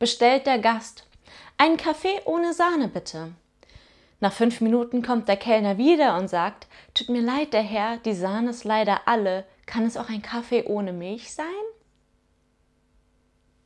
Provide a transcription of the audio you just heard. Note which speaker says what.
Speaker 1: bestellt der Gast. Einen Kaffee ohne Sahne bitte. Nach fünf Minuten kommt der Kellner wieder und sagt, tut mir leid, der Herr, die Sahne ist leider alle. Kann es auch ein Kaffee ohne Milch sein?